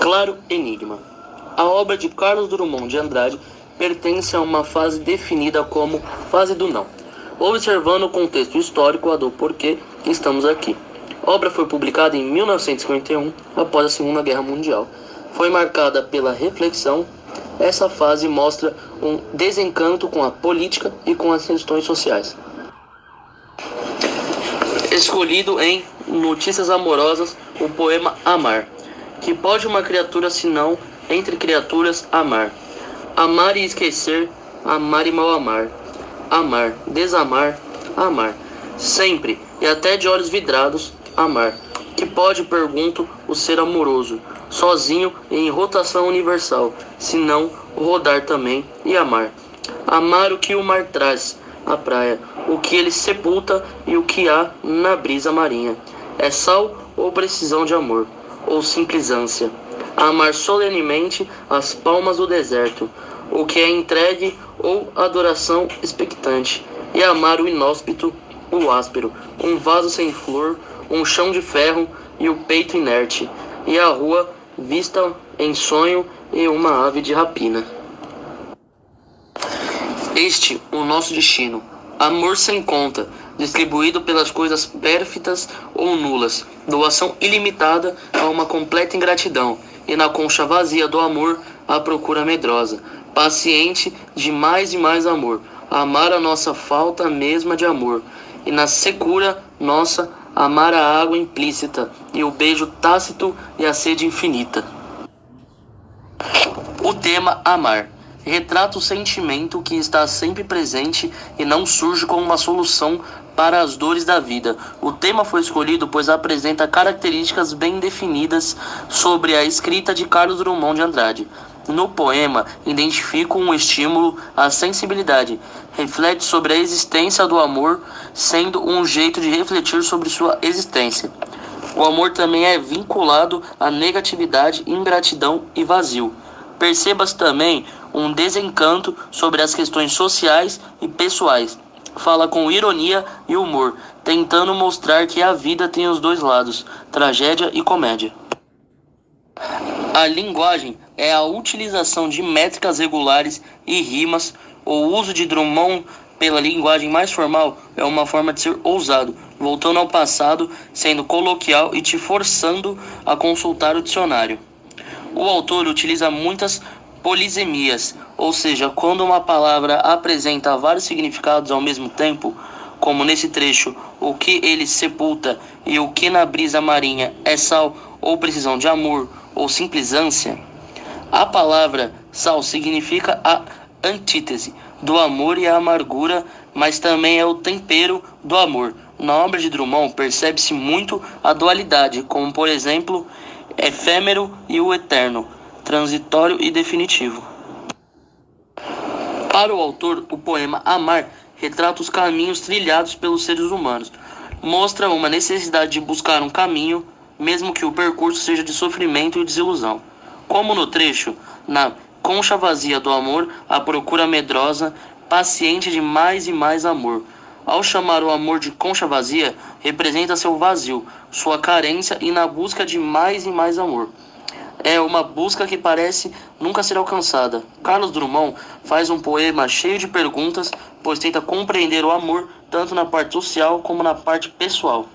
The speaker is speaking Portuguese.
Claro Enigma. A obra de Carlos Drummond de Andrade pertence a uma fase definida como fase do não, observando o contexto histórico do porquê estamos aqui. A obra foi publicada em 1951, após a Segunda Guerra Mundial. Foi marcada pela reflexão. Essa fase mostra um desencanto com a política e com as questões sociais. Escolhido em Notícias Amorosas, o poema Amar. Que pode uma criatura senão entre criaturas amar? Amar e esquecer, amar e mal amar. Amar, desamar, amar. Sempre, e até de olhos vidrados, amar. Que pode, pergunto, o ser amoroso, sozinho e em rotação universal, se não rodar também e amar. Amar o que o mar traz, a praia, o que ele sepulta e o que há na brisa marinha. É sal ou precisão de amor, ou simples ânsia. Amar solenemente as palmas do deserto, o que é entregue ou adoração expectante, e amar o inóspito, o áspero, um vaso sem flor, um chão de ferro e o peito inerte, e a rua vista em sonho e uma ave de rapina. Este o nosso destino, amor sem conta, distribuído pelas coisas pérfidas ou nulas, doação ilimitada a uma completa ingratidão, e na concha vazia do amor a procura medrosa, paciente de mais e mais amor, amar a nossa falta mesma de amor, e na secura nossa amar a água implícita. E o beijo tácito e a sede infinita. O tema amar retrata o sentimento que está sempre presente e não surge como uma solução para as dores da vida. O tema foi escolhido pois apresenta características bem definidas sobre a escrita de Carlos Drummond de Andrade. No poema, identifica um estímulo à sensibilidade, reflete sobre a existência do amor, sendo um jeito de refletir sobre sua existência. O amor também é vinculado à negatividade, ingratidão e vazio. Perceba-se também um desencanto sobre as questões sociais e pessoais. Fala com ironia e humor, tentando mostrar que a vida tem os dois lados, tragédia e comédia. A linguagem é a utilização de métricas regulares e rimas. O uso de Drummond pela linguagem mais formal é uma forma de ser ousado, voltando ao passado, sendo coloquial e te forçando a consultar o dicionário. O autor utiliza muitas polisemias, ou seja, quando uma palavra apresenta vários significados ao mesmo tempo, como nesse trecho, o que ele sepulta e o que na brisa marinha é sal ou precisão de amor ou simples ânsia. A palavra sal significa a antítese do amor e a amargura, mas também é o tempero do amor. Na obra de Drummond percebe-se muito a dualidade, como por exemplo, efêmero e o eterno, transitório e definitivo. Para o autor, o poema Amar retrata os caminhos trilhados pelos seres humanos. Mostra uma necessidade de buscar um caminho, mesmo que o percurso seja de sofrimento e desilusão. Como no trecho, na concha vazia do amor, a procura medrosa, paciente de mais e mais amor. Ao chamar o amor de concha vazia, representa seu vazio, sua carência e na busca de mais e mais amor é uma busca que parece nunca ser alcançada. Carlos Drummond faz um poema cheio de perguntas, pois tenta compreender o amor tanto na parte social como na parte pessoal.